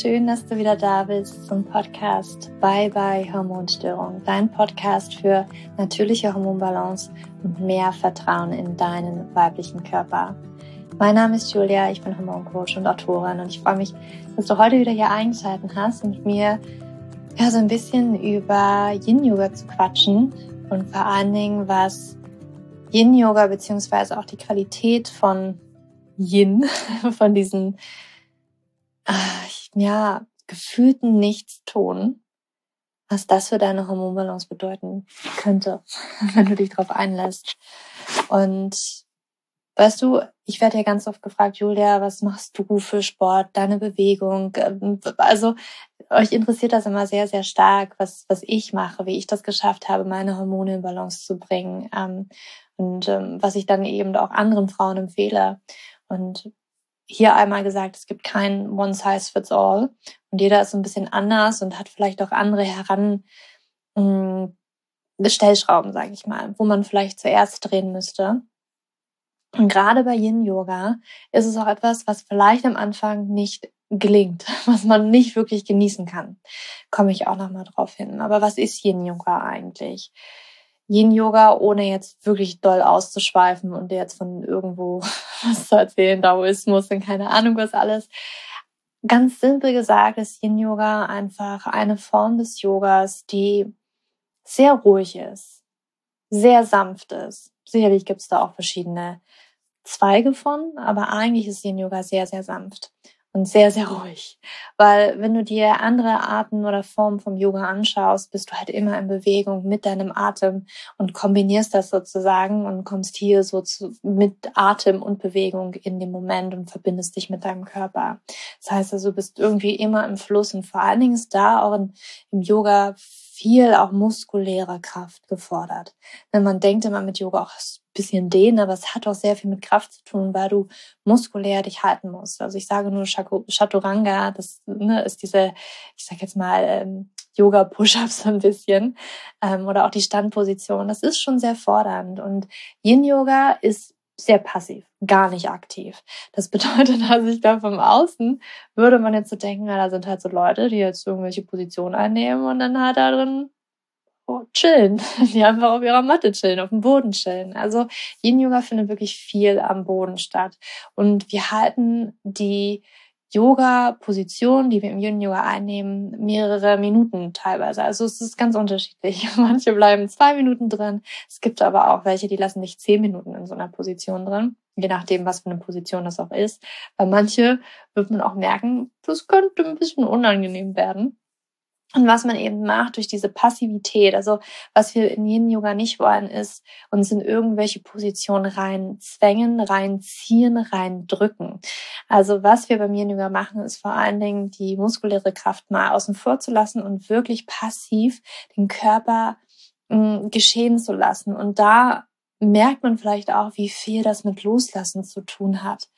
schön, dass du wieder da bist zum Podcast Bye Bye Hormonstörung, dein Podcast für natürliche Hormonbalance und mehr Vertrauen in deinen weiblichen Körper. Mein Name ist Julia, ich bin Hormoncoach und Autorin und ich freue mich, dass du heute wieder hier eingeschaltet hast und mir ja, so ein bisschen über Yin-Yoga zu quatschen und vor allen Dingen, was Yin-Yoga beziehungsweise auch die Qualität von Yin, von diesen äh, ja, gefühlten Nichtstun, was das für deine Hormonbalance bedeuten könnte, wenn du dich darauf einlässt. Und weißt du, ich werde ja ganz oft gefragt, Julia, was machst du für Sport, deine Bewegung? Ähm, also euch interessiert das immer sehr, sehr stark, was, was ich mache, wie ich das geschafft habe, meine Hormone in Balance zu bringen. Ähm, und ähm, was ich dann eben auch anderen Frauen empfehle. Und hier einmal gesagt, es gibt kein One Size Fits All und jeder ist ein bisschen anders und hat vielleicht auch andere heran mh, mm, Stellschrauben, sage ich mal, wo man vielleicht zuerst drehen müsste. Und gerade bei Yin Yoga ist es auch etwas, was vielleicht am Anfang nicht gelingt, was man nicht wirklich genießen kann. Komme ich auch noch mal drauf hin. Aber was ist Yin Yoga eigentlich? Yin-Yoga, ohne jetzt wirklich doll auszuschweifen und jetzt von irgendwo was zu erzählen, Daoismus und keine Ahnung was alles. Ganz simpel gesagt ist Yin-Yoga einfach eine Form des Yogas, die sehr ruhig ist, sehr sanft ist. Sicherlich gibt es da auch verschiedene Zweige von, aber eigentlich ist Yin-Yoga sehr, sehr sanft und sehr, sehr ruhig. Weil wenn du dir andere Arten oder Formen vom Yoga anschaust, bist du halt immer in Bewegung mit deinem Atem und kombinierst das sozusagen und kommst hier so zu, mit Atem und Bewegung in dem Moment und verbindest dich mit deinem Körper. Das heißt also, du bist irgendwie immer im Fluss und vor allen Dingen ist da auch in, im Yoga viel auch muskuläre Kraft gefordert. Wenn man denkt immer mit Yoga auch bisschen dehnen, aber es hat auch sehr viel mit Kraft zu tun, weil du muskulär dich halten musst. Also ich sage nur Chaturanga, das ne, ist diese, ich sag jetzt mal, ähm, Yoga-Push-Ups ein bisschen ähm, oder auch die Standposition. Das ist schon sehr fordernd und Yin-Yoga ist sehr passiv, gar nicht aktiv. Das bedeutet, dass ich da vom Außen würde man jetzt so denken, na, da sind halt so Leute, die jetzt irgendwelche Positionen einnehmen und dann halt da drin oh, chillen, die einfach auf ihrer Matte chillen, auf dem Boden chillen. Also Yin Yoga findet wirklich viel am Boden statt und wir halten die Yoga-Position, die wir im Yin Yoga einnehmen, mehrere Minuten teilweise. Also es ist ganz unterschiedlich. Manche bleiben zwei Minuten drin. Es gibt aber auch welche, die lassen dich zehn Minuten in so einer Position drin. Je nachdem, was für eine Position das auch ist. Bei manche wird man auch merken, das könnte ein bisschen unangenehm werden. Und was man eben macht durch diese Passivität, also was wir in Yin Yoga nicht wollen, ist uns in irgendwelche Positionen reinzwängen, reinziehen, reindrücken. Also was wir beim Yin Yoga machen, ist vor allen Dingen die muskuläre Kraft mal außen vor zu lassen und wirklich passiv den Körper mh, mm, geschehen zu lassen. Und da merkt man vielleicht auch, wie viel das mit Loslassen zu tun hat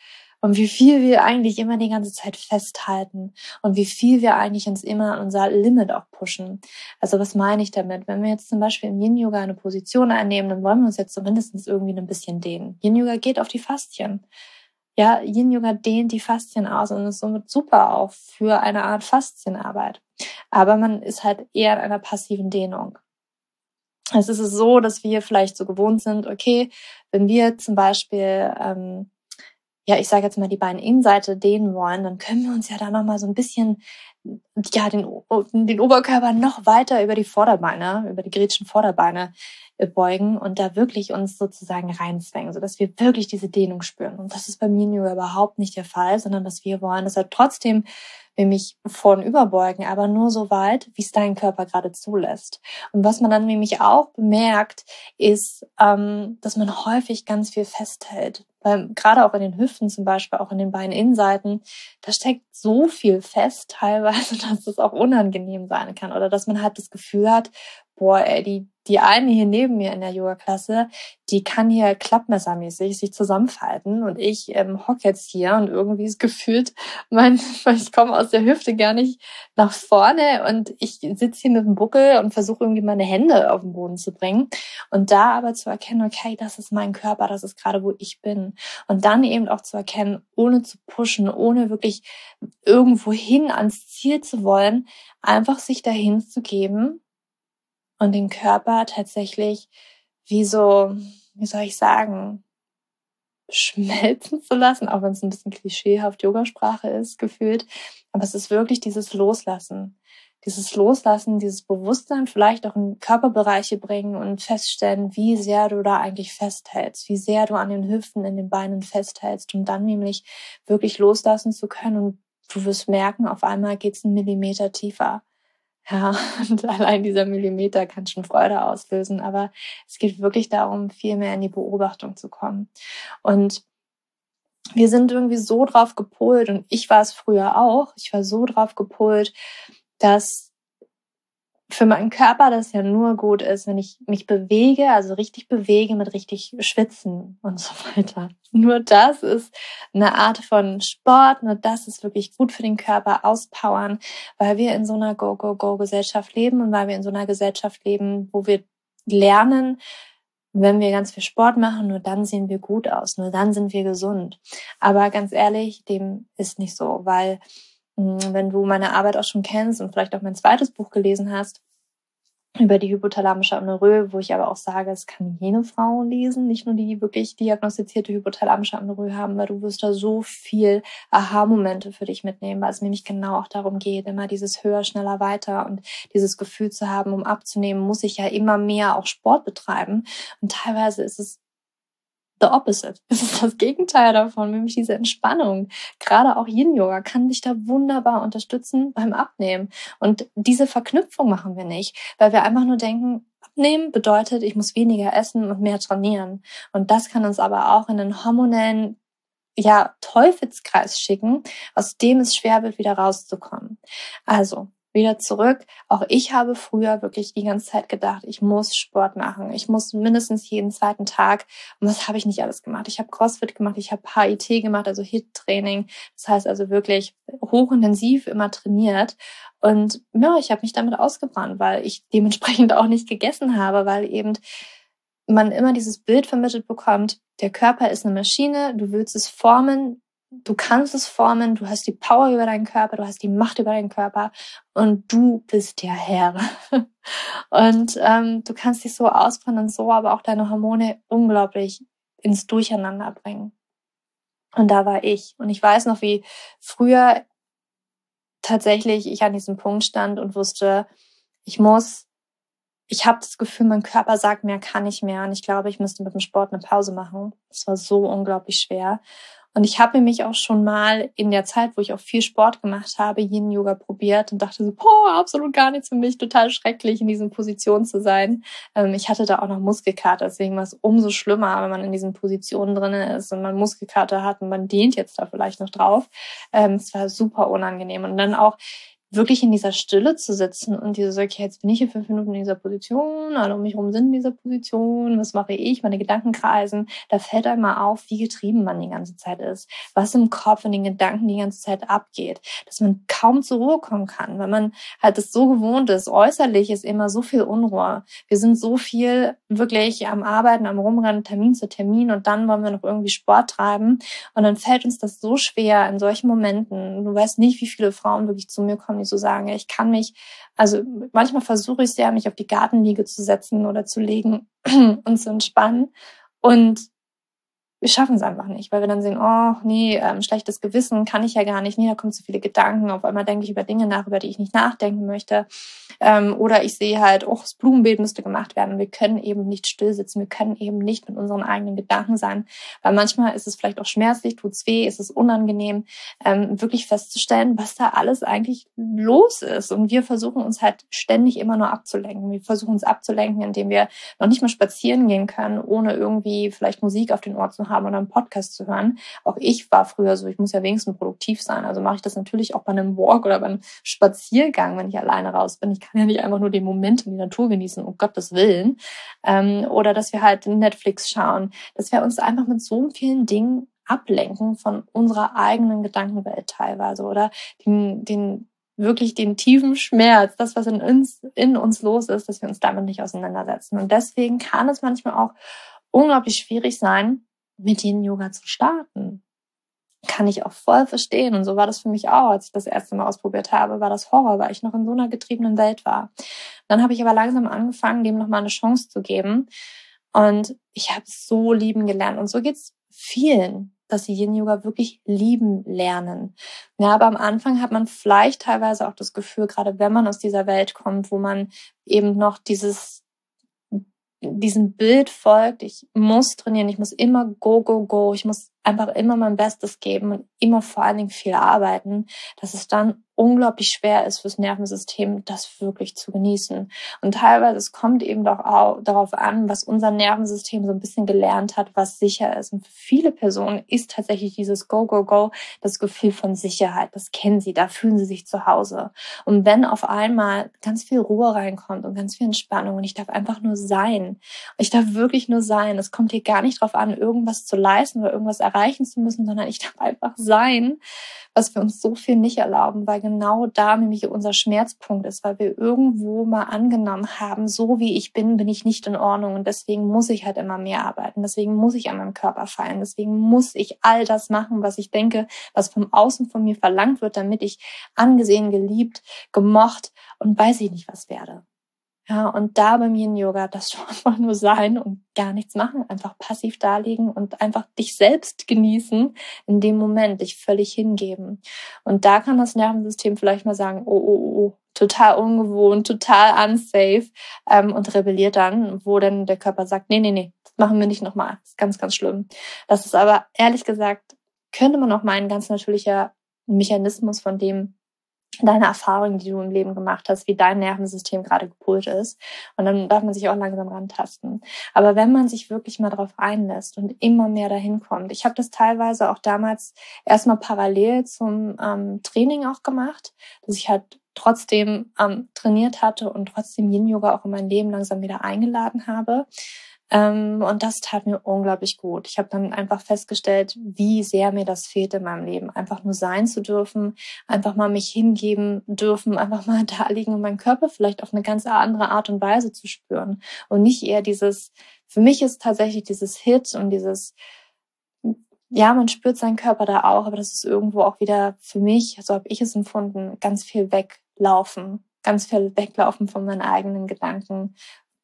und wie viel wir eigentlich immer die ganze Zeit festhalten und wie viel wir eigentlich uns immer an unser Limit auch pushen. Also was meine ich damit? Wenn wir jetzt zum Beispiel im Yin Yoga eine Position einnehmen, dann wollen wir uns jetzt zumindest irgendwie ein bisschen dehnen. Yin Yoga geht auf die Faszien. Ja, Yin Yoga dehnt die Faszien aus und ist somit super auch für eine Art Faszienarbeit. Aber man ist halt eher in einer passiven Dehnung. Es ist so, dass wir vielleicht so gewohnt sind, okay, wenn wir zum Beispiel ähm, ja, ich sage jetzt mal, die Beininnenseite dehnen wollen, dann können wir uns ja da nochmal so ein bisschen, ja, den, den Oberkörper noch weiter über die Vorderbeine, über die griechischen Vorderbeine beugen und da wirklich uns sozusagen reinzwängen, sodass wir wirklich diese Dehnung spüren. Und das ist bei mir überhaupt nicht der Fall, sondern dass wir wollen, dass er trotzdem wir mich vorn überbeugen, aber nur so weit, wie es dein Körper gerade zulässt. Und was man dann nämlich auch bemerkt, ist, ähm, dass man häufig ganz viel festhält. Weil gerade auch in den Hüften zum Beispiel, auch in den Beininnenseiten, da steckt so viel fest teilweise, dass es auch unangenehm sein kann. Oder dass man halt das Gefühl hat, boah, ey, die, die eine hier neben mir in der Yoga-Klasse, die kann hier klappmessermäßig sich zusammenfalten und ich ähm, hock jetzt hier und irgendwie ist gefühlt, mein, ich komme aus der Hüfte gar nicht nach vorne und ich sitze hier mit dem Buckel und versuche irgendwie meine Hände auf den Boden zu bringen und da aber zu erkennen, okay, das ist mein Körper, das ist gerade wo ich bin. Und dann eben auch zu erkennen, ohne zu pushen, ohne wirklich irgendwo hin ans Ziel zu wollen, einfach sich dahin zu geben und den Körper tatsächlich wie so, wie soll ich sagen, schmelzen zu lassen, auch wenn es ein bisschen klischeehaft Yogasprache ist, gefühlt. Aber es ist wirklich dieses Loslassen. Dieses Loslassen, dieses Bewusstsein vielleicht auch in Körperbereiche bringen und feststellen, wie sehr du da eigentlich festhältst, wie sehr du an den Hüften, in den Beinen festhältst, um dann nämlich wirklich loslassen zu können und du wirst merken, auf einmal geht's einen Millimeter tiefer. Ja, und allein dieser Millimeter kann schon Freude auslösen. Aber es geht wirklich darum, viel mehr in die Beobachtung zu kommen. Und wir sind irgendwie so drauf gepolt, und ich war es früher auch, ich war so drauf gepolt, dass für meinen Körper das ja nur gut ist, wenn ich mich bewege, also richtig bewege mit richtig Schwitzen und so weiter. Nur das ist eine Art von Sport, nur das ist wirklich gut für den Körper, auspowern, weil wir in so einer Go-Go-Go-Gesellschaft leben und weil wir in so einer Gesellschaft leben, wo wir lernen, wenn wir ganz viel Sport machen, nur dann sehen wir gut aus, nur dann sind wir gesund. Aber ganz ehrlich, dem ist nicht so, weil wenn du meine Arbeit auch schon kennst und vielleicht auch mein zweites Buch gelesen hast, über die hypothalamische Amenorrhoe, wo ich aber auch sage, es kann jene Frau lesen, nicht nur die wirklich diagnostizierte hypothalamische Amenorrhoe haben, weil du wirst da so viel Aha-Momente für dich mitnehmen, weil es nämlich genau auch darum geht, immer dieses höher, schneller, weiter und dieses Gefühl zu haben, um abzunehmen, muss ich ja immer mehr auch Sport betreiben. Und teilweise ist es the opposite. Es ist das Gegenteil davon, nämlich diese Entspannung. Gerade auch Yin-Yoga kann dich da wunderbar unterstützen beim Abnehmen. Und diese Verknüpfung machen wir nicht, weil wir einfach nur denken, Abnehmen bedeutet, ich muss weniger essen und mehr trainieren. Und das kann uns aber auch in einen hormonellen ja, Teufelskreis schicken, aus dem es schwer wird, wieder rauszukommen. Also, wieder zurück. Auch ich habe früher wirklich die ganze Zeit gedacht, ich muss Sport machen. Ich muss mindestens jeden zweiten Tag. Und was habe ich nicht alles gemacht? Ich habe CrossFit gemacht, ich habe HIT gemacht, also HIT-Training. Das heißt also wirklich hochintensiv immer trainiert. Und ja, ich habe mich damit ausgebrannt, weil ich dementsprechend auch nicht gegessen habe, weil eben man immer dieses Bild vermittelt bekommt, der Körper ist eine Maschine, du willst es formen, du kannst es formen, du hast die Power über deinen Körper, du hast die Macht über deinen Körper und du bist der Herr. und ähm, du kannst dich so ausbrennen und so aber auch deine Hormone unglaublich ins Durcheinander bringen. Und da war ich. Und ich weiß noch, wie früher tatsächlich ich an diesem Punkt stand und wusste, ich muss, ich habe das Gefühl, mein Körper sagt mehr, kann ich mehr. Und ich glaube, ich müsste mit dem Sport eine Pause machen. Es war so unglaublich schwer. Und ich habe mich auch schon mal in der Zeit, wo ich auch viel Sport gemacht habe, Yin Yoga probiert und dachte so, boah, absolut gar nichts für mich, total schrecklich in diesen Positionen zu sein. Ähm, ich hatte da auch noch Muskelkater, deswegen war es umso schlimmer, wenn man in diesen Positionen drin ist und man Muskelkater hat und man dehnt jetzt da vielleicht noch drauf. Ähm, es war super unangenehm und dann auch wirklich in dieser Stille zu sitzen und diese so, okay, jetzt bin ich hier fünf Minuten in dieser Position, alle um mich herum sind in dieser Position, was mache ich, meine Gedanken kreisen, da fällt einmal auf, wie getrieben man die ganze Zeit ist, was im Kopf und den Gedanken die ganze Zeit abgeht, dass man kaum zur Ruhe kommen kann, weil man halt das so gewohnt ist, äußerlich ist immer so viel Unruhe, wir sind so viel wirklich am Arbeiten, am Rumrennen, Termin zu Termin und dann wollen wir noch irgendwie Sport treiben. Und dann fällt uns das so schwer in solchen Momenten, du weißt nicht, wie viele Frauen wirklich zu mir kommen, nicht so sagen, ich kann mich, also manchmal versuche ich sehr, mich auf die Gartenliege zu setzen oder zu legen und zu entspannen. Und wir schaffen es einfach nicht, weil wir dann sehen, oh nee, ähm, schlechtes Gewissen kann ich ja gar nicht, nee, da kommen zu viele Gedanken, auf einmal denke ich über Dinge nach, über die ich nicht nachdenken möchte. Ähm, oder ich sehe halt, oh, das Blumenbeet müsste gemacht werden. Wir können eben nicht still sitzen, wir können eben nicht mit unseren eigenen Gedanken sein, weil manchmal ist es vielleicht auch schmerzlich, tut's weh, ist es unangenehm, ähm, wirklich festzustellen, was da alles eigentlich los ist. Und wir versuchen uns halt ständig immer nur abzulenken. Wir versuchen uns abzulenken, indem wir noch nicht mal spazieren gehen können, ohne irgendwie vielleicht Musik auf den Ohr zu haben haben oder einen Podcast zu hören. Auch ich war früher so, ich muss ja wenigstens produktiv sein. Also mache ich das natürlich auch bei einem Walk oder bei einem Spaziergang, wenn ich alleine raus bin. Ich kann ja nicht einfach nur den Moment in die Natur genießen, um Gottes Willen. Ähm, oder dass wir halt Netflix schauen, dass wir uns einfach mit so vielen Dingen ablenken von unserer eigenen Gedankenwelt teilweise oder den, den wirklich den tiefen Schmerz, das, was in uns, in uns los ist, dass wir uns damit nicht auseinandersetzen. Und deswegen kann es manchmal auch unglaublich schwierig sein, mit den Yoga zu starten. Kann ich auch voll verstehen. Und so war das für mich auch, als ich das erste Mal ausprobiert habe, war das Horror, weil ich noch in so einer getriebenen Welt war. Dann habe ich aber langsam angefangen, dem nochmal eine Chance zu geben. Und ich habe so lieben gelernt. Und so geht's vielen dass sie Yin Yoga wirklich lieben lernen. Ja, aber am Anfang hat man vielleicht teilweise auch das Gefühl, gerade wenn man aus dieser Welt kommt, wo man eben noch dieses diesem Bild folgt, ich muss trainieren, ich muss immer go, go, go, ich muss einfach immer mein Bestes geben und immer vor allen Dingen viel arbeiten, dass es dann unglaublich schwer ist fürs Nervensystem, das wirklich zu genießen. Und teilweise, es kommt eben doch auch darauf an, was unser Nervensystem so ein bisschen gelernt hat, was sicher ist. Und für viele Personen ist tatsächlich dieses Go, Go, Go das Gefühl von Sicherheit. Das kennen sie, da fühlen sie sich zu Hause. Und wenn auf einmal ganz viel Ruhe reinkommt und ganz viel Entspannung und ich darf einfach nur sein, ich darf wirklich nur sein, es kommt hier gar nicht drauf an, irgendwas zu leisten oder irgendwas erreichen zu müssen, sondern ich darf einfach sein, was wir uns so viel nicht erlauben, weil genau da nämlich unser Schmerzpunkt ist, weil wir irgendwo mal angenommen haben, so wie ich bin, bin ich nicht in Ordnung und deswegen muss ich halt immer mehr arbeiten, deswegen muss ich an meinem Körper fallen, deswegen muss ich all das machen, was ich denke, was vom Außen von mir verlangt wird, damit ich angesehen, geliebt, gemocht und weiß ich nicht was werde. Ja, und da beim Yin Yoga das schon einfach nur sein und gar nichts machen, einfach passiv da liegen und einfach dich selbst genießen in dem Moment, dich völlig hingeben. Und da kann das Nervensystem vielleicht mal sagen, oh, oh, oh, oh total ungewohnt, total unsafe ähm, und rebelliert dann, wo dann der Körper sagt, nee, nee, nee, das machen wir nicht nochmal. Das ist ganz, ganz schlimm. Das ist aber ehrlich gesagt, könnte man auch mal ein ganz natürlicher Mechanismus von dem deine Erfahrungen, die du im Leben gemacht hast, wie dein Nervensystem gerade gepolt ist. Und dann darf man sich auch langsam rantasten. Aber wenn man sich wirklich mal darauf einlässt und immer mehr dahin kommt, ich habe das teilweise auch damals erstmal parallel zum ähm, Training auch gemacht, dass ich halt trotzdem ähm, trainiert hatte und trotzdem Yin Yoga auch in mein Leben langsam wieder eingeladen habe. Ähm, und das tat mir unglaublich gut. Ich habe dann einfach festgestellt, wie sehr mir das fehlt in meinem Leben. Einfach nur sein zu dürfen, einfach mal mich hingeben dürfen, einfach mal da liegen und meinen Körper vielleicht auf eine ganz andere Art und Weise zu spüren. Und nicht eher dieses, für mich ist tatsächlich dieses Hit und dieses, ja, man spürt seinen Körper da auch, aber das ist irgendwo auch wieder für mich, so habe ich es empfunden, ganz viel weglaufen, ganz viel weglaufen von meinen eigenen Gedanken,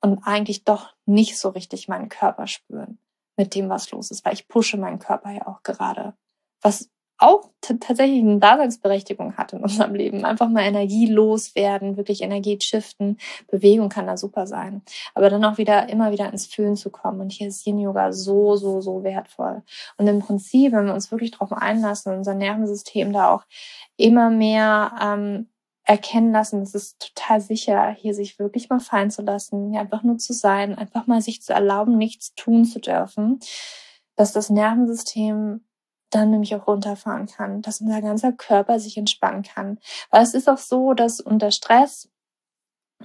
und eigentlich doch nicht so richtig meinen Körper spüren mit dem, was los ist, weil ich pushe meinen Körper ja auch gerade, was auch tatsächlich eine Daseinsberechtigung hat in unserem Leben. Einfach mal Energie loswerden, wirklich Energie shiften. Bewegung kann da super sein. Aber dann auch wieder, immer wieder ins Fühlen zu kommen. Und hier ist Yin Yoga so, so, so wertvoll. Und im Prinzip, wenn wir uns wirklich darauf einlassen, unser Nervensystem da auch immer mehr ähm, erkennen lassen, es ist total sicher, hier sich wirklich mal fallen zu lassen, hier einfach nur zu sein, einfach mal sich zu erlauben, nichts tun zu dürfen, dass das Nervensystem dann nämlich auch runterfahren kann, dass unser ganzer Körper sich entspannen kann. Weil es ist auch so, dass unter Stress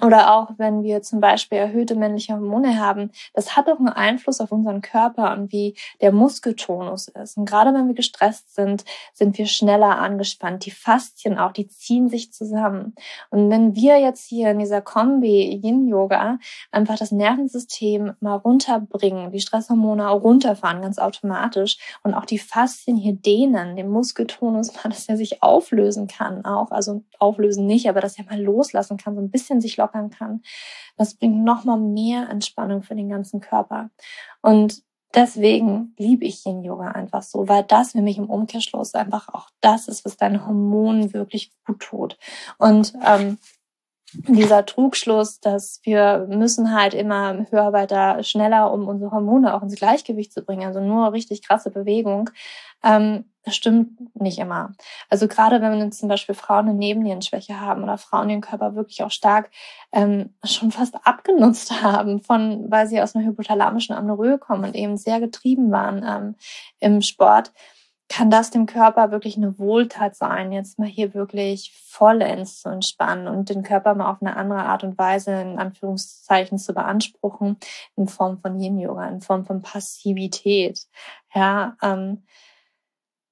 oder auch wenn wir zum Beispiel erhöhte männliche Hormone haben, das hat auch einen Einfluss auf unseren Körper und wie der Muskeltonus ist. Und gerade wenn wir gestresst sind, sind wir schneller angespannt. Die Faszien auch, die ziehen sich zusammen. Und wenn wir jetzt hier in dieser Kombi Yin-Yoga einfach das Nervensystem mal runterbringen, die Stresshormone auch runterfahren, ganz automatisch, und auch die Faszien hier dehnen, den Muskeltonus mal, dass er sich auflösen kann auch, also auflösen nicht, aber dass er mal loslassen kann, so ein bisschen sich lockern kann. Das bringt nochmal mehr Entspannung für den ganzen Körper. Und deswegen liebe ich Yin Yoga einfach so, weil das nämlich im Umkehrschluss einfach auch das ist, was deinen Hormonen wirklich gut tut. Und ähm, dieser Trugschluss, dass wir müssen halt immer höher, weiter, schneller, um unsere Hormone auch ins Gleichgewicht zu bringen, also nur richtig krasse Bewegung, ähm, das stimmt nicht immer. Also gerade wenn wir zum Beispiel Frauen eine Nebennierenschwäche haben oder Frauen ihren Körper wirklich auch stark ähm, schon fast abgenutzt haben, von weil sie aus einer hypothalamischen Amnorrhoe kommen und eben sehr getrieben waren ähm, im Sport, kann das dem Körper wirklich eine Wohltat sein, jetzt mal hier wirklich vollends zu entspannen und den Körper mal auf eine andere Art und Weise in Anführungszeichen zu beanspruchen, in Form von Yin-Yoga, in Form von Passivität. Ja, ähm,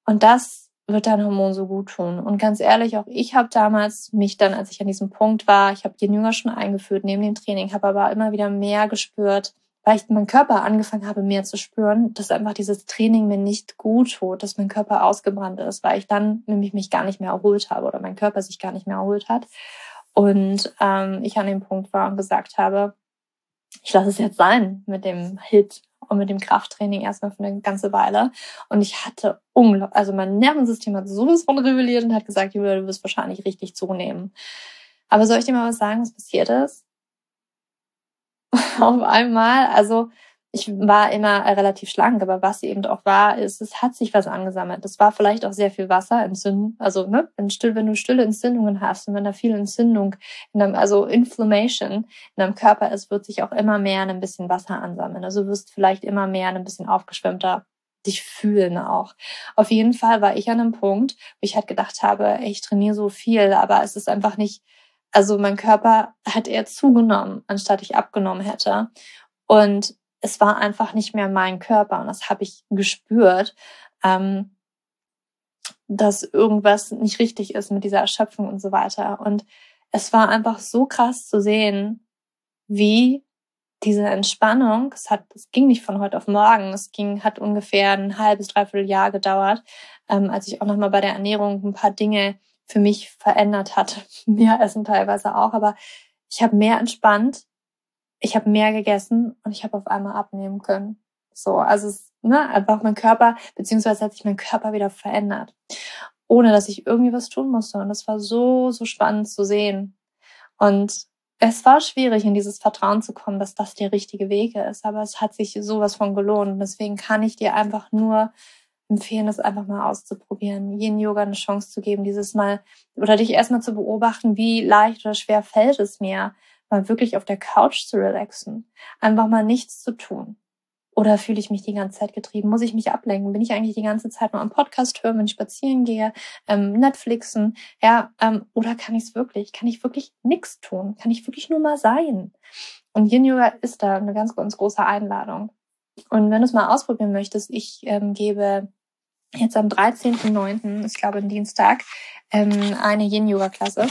und das wird dein Hormon so gut tun. Und ganz ehrlich, auch ich habe damals mich dann, als ich an diesem Punkt war, ich habe den Jünger schon eingeführt neben dem Training, habe aber immer wieder mehr gespürt, weil ich meinen Körper angefangen habe, mehr zu spüren, dass einfach dieses Training mir nicht gut tut, dass mein Körper ausgebrannt ist, weil ich dann nämlich mich gar nicht mehr erholt habe oder mein Körper sich gar nicht mehr erholt hat. Und ähm, ich an dem Punkt war und gesagt habe, ich lasse es jetzt sein mit dem Hit und mit dem Krafttraining erstmal für eine ganze Weile. Und ich hatte unglaublich, also mein Nervensystem hat sowas von rebelliert und hat gesagt, Julia, du wirst wahrscheinlich richtig zunehmen. Aber soll ich dir mal was sagen, was passiert ist? Auf einmal, also ich war immer relativ schlank, aber was eben auch war, ist, es hat sich was angesammelt. Es war vielleicht auch sehr viel Wasser, Entzündung, also ne, wenn, du stille Entzündungen hast und wenn da viel Entzündung, in deinem, also Inflammation in deinem Körper ist, wird sich auch immer mehr ein bisschen Wasser ansammeln. Also wirst vielleicht immer mehr ein bisschen aufgeschwemmter dich fühlen auch. Auf jeden Fall war ich an einem Punkt, wo ich halt gedacht habe, ich trainiere so viel, aber es ist einfach nicht, also mein Körper hat eher zugenommen, anstatt ich abgenommen hätte. Und es war einfach nicht mehr mein Körper und das habe ich gespürt, ähm, dass irgendwas nicht richtig ist mit dieser Erschöpfung und so weiter. Und es war einfach so krass zu sehen, wie diese Entspannung, es hat, es ging nicht von heute auf morgen, es ging, hat ungefähr ein halbes, dreiviertel Jahr gedauert, ähm, als ich auch nochmal bei der Ernährung ein paar Dinge für mich verändert hatte. Mehr essen teilweise auch, aber ich habe mehr entspannt, ich habe mehr gegessen und ich habe auf einmal abnehmen können. So, also es, ne, einfach mein Körper, beziehungsweise hat sich mein Körper wieder verändert, ohne dass ich irgendwie was tun musste. Und das war so, so spannend zu sehen. Und es war schwierig, in dieses Vertrauen zu kommen, dass das der richtige Weg ist, aber es hat sich sowas von gelohnt. Und deswegen kann ich dir einfach nur empfehlen, das einfach mal auszuprobieren, jeden Yoga eine Chance zu geben, dieses Mal oder dich erstmal zu beobachten, wie leicht oder schwer fällt es mir, mal wirklich auf der Couch zu relaxen, einfach mal nichts zu tun. Oder fühle ich mich die ganze Zeit getrieben? Muss ich mich ablenken? Bin ich eigentlich die ganze Zeit nur am Podcast hören, wenn ich spazieren gehe, ähm, Netflixen? Ja, ähm, oder kann ich es wirklich? Kann ich wirklich nichts tun? Kann ich wirklich nur mal sein? Und Yin Yoga ist da eine ganz, ganz große Einladung. Und wenn du es mal ausprobieren möchtest, ich ähm, gebe jetzt am 13.09., ich glaube, ein Dienstag, ähm, eine Yin Yoga Klasse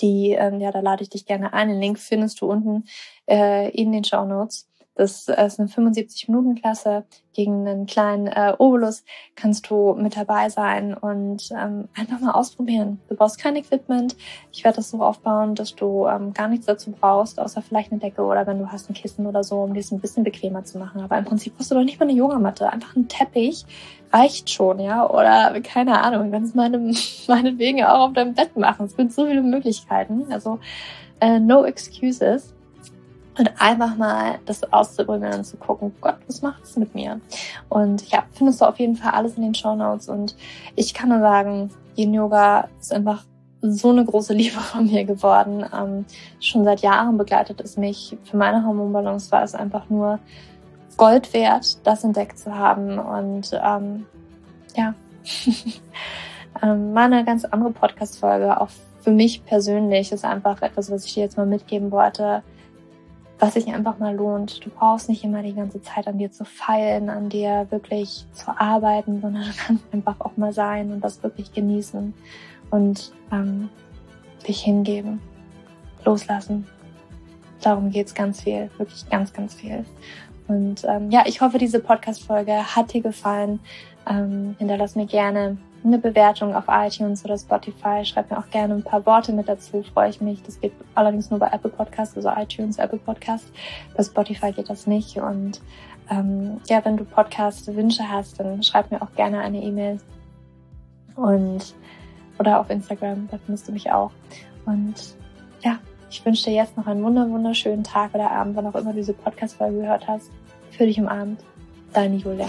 die, ähm, ja, da lade ich dich gerne ein. Den Link findest du unten äh, in den Show Notes. Das ist eine 75-Minuten-Klasse gegen einen kleinen äh, Obolus. Kannst du mit dabei sein und ähm, einfach mal ausprobieren. Du brauchst kein Equipment. Ich werde das so aufbauen, dass du ähm, gar nichts dazu brauchst, außer vielleicht eine Decke oder wenn du hast ein Kissen oder so, um dir es ein bisschen bequemer zu machen. Aber im Prinzip brauchst du doch nicht mal eine Yogamatte. Einfach ein Teppich reicht schon, ja. Oder keine Ahnung, wenn es meine, meinetwegen auch auf deinem Bett machen. Es gibt so viele Möglichkeiten. Also äh, no excuses und einfach mal das auszuprobieren und zu gucken, Gott, was macht es mit mir? Und ja, findest du auf jeden Fall alles in den Show Notes und ich kann nur sagen, Yin Yoga ist einfach so eine große Liebe von mir geworden. Ähm, schon seit Jahren begleitet es mich. Für meine Hormonbalance war es einfach nur Gold wert, das entdeckt zu haben und ähm, ja, ähm, mal ganz andere Podcast-Folge, auch für mich persönlich, ist einfach etwas, was ich dir jetzt mal mitgeben wollte was sich einfach mal lohnt. Du brauchst nicht immer die ganze Zeit an dir zu feilen, an dir wirklich zu arbeiten, sondern du kannst einfach auch mal sein und das wirklich genießen und ähm, dich hingeben, loslassen. Darum geht's ganz viel, wirklich ganz, ganz viel. Und ähm, ja, ich hoffe, diese Podcast-Folge hat dir gefallen. Ähm, hinterlass mir gerne eine Bewertung auf iTunes oder Spotify. Schreib mir auch gerne ein paar Worte mit dazu, freue ich mich. Das geht allerdings nur bei Apple Podcasts, also iTunes, Apple Podcast. Bei Spotify geht das nicht. Und ähm, ja, wenn du Podcast-Wünsche hast, dann schreib mir auch gerne eine E-Mail. Und oder auf Instagram, da findest du mich auch. Und ja, ich wünsche dir jetzt noch einen wunder wunderschönen Tag oder Abend, wann auch immer du diese Podcast-Folge gehört hast. Für dich im Abend. Deine Julia.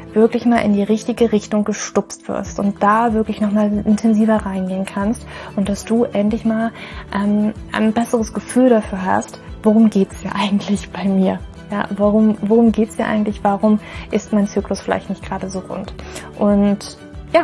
wirklich mal in die richtige Richtung gestupst wirst und da wirklich nochmal intensiver reingehen kannst und dass du endlich mal ähm, ein besseres Gefühl dafür hast, worum geht's ja eigentlich bei mir. Ja, warum, worum geht's ja eigentlich? Warum ist mein Zyklus vielleicht nicht gerade so rund? Und ja,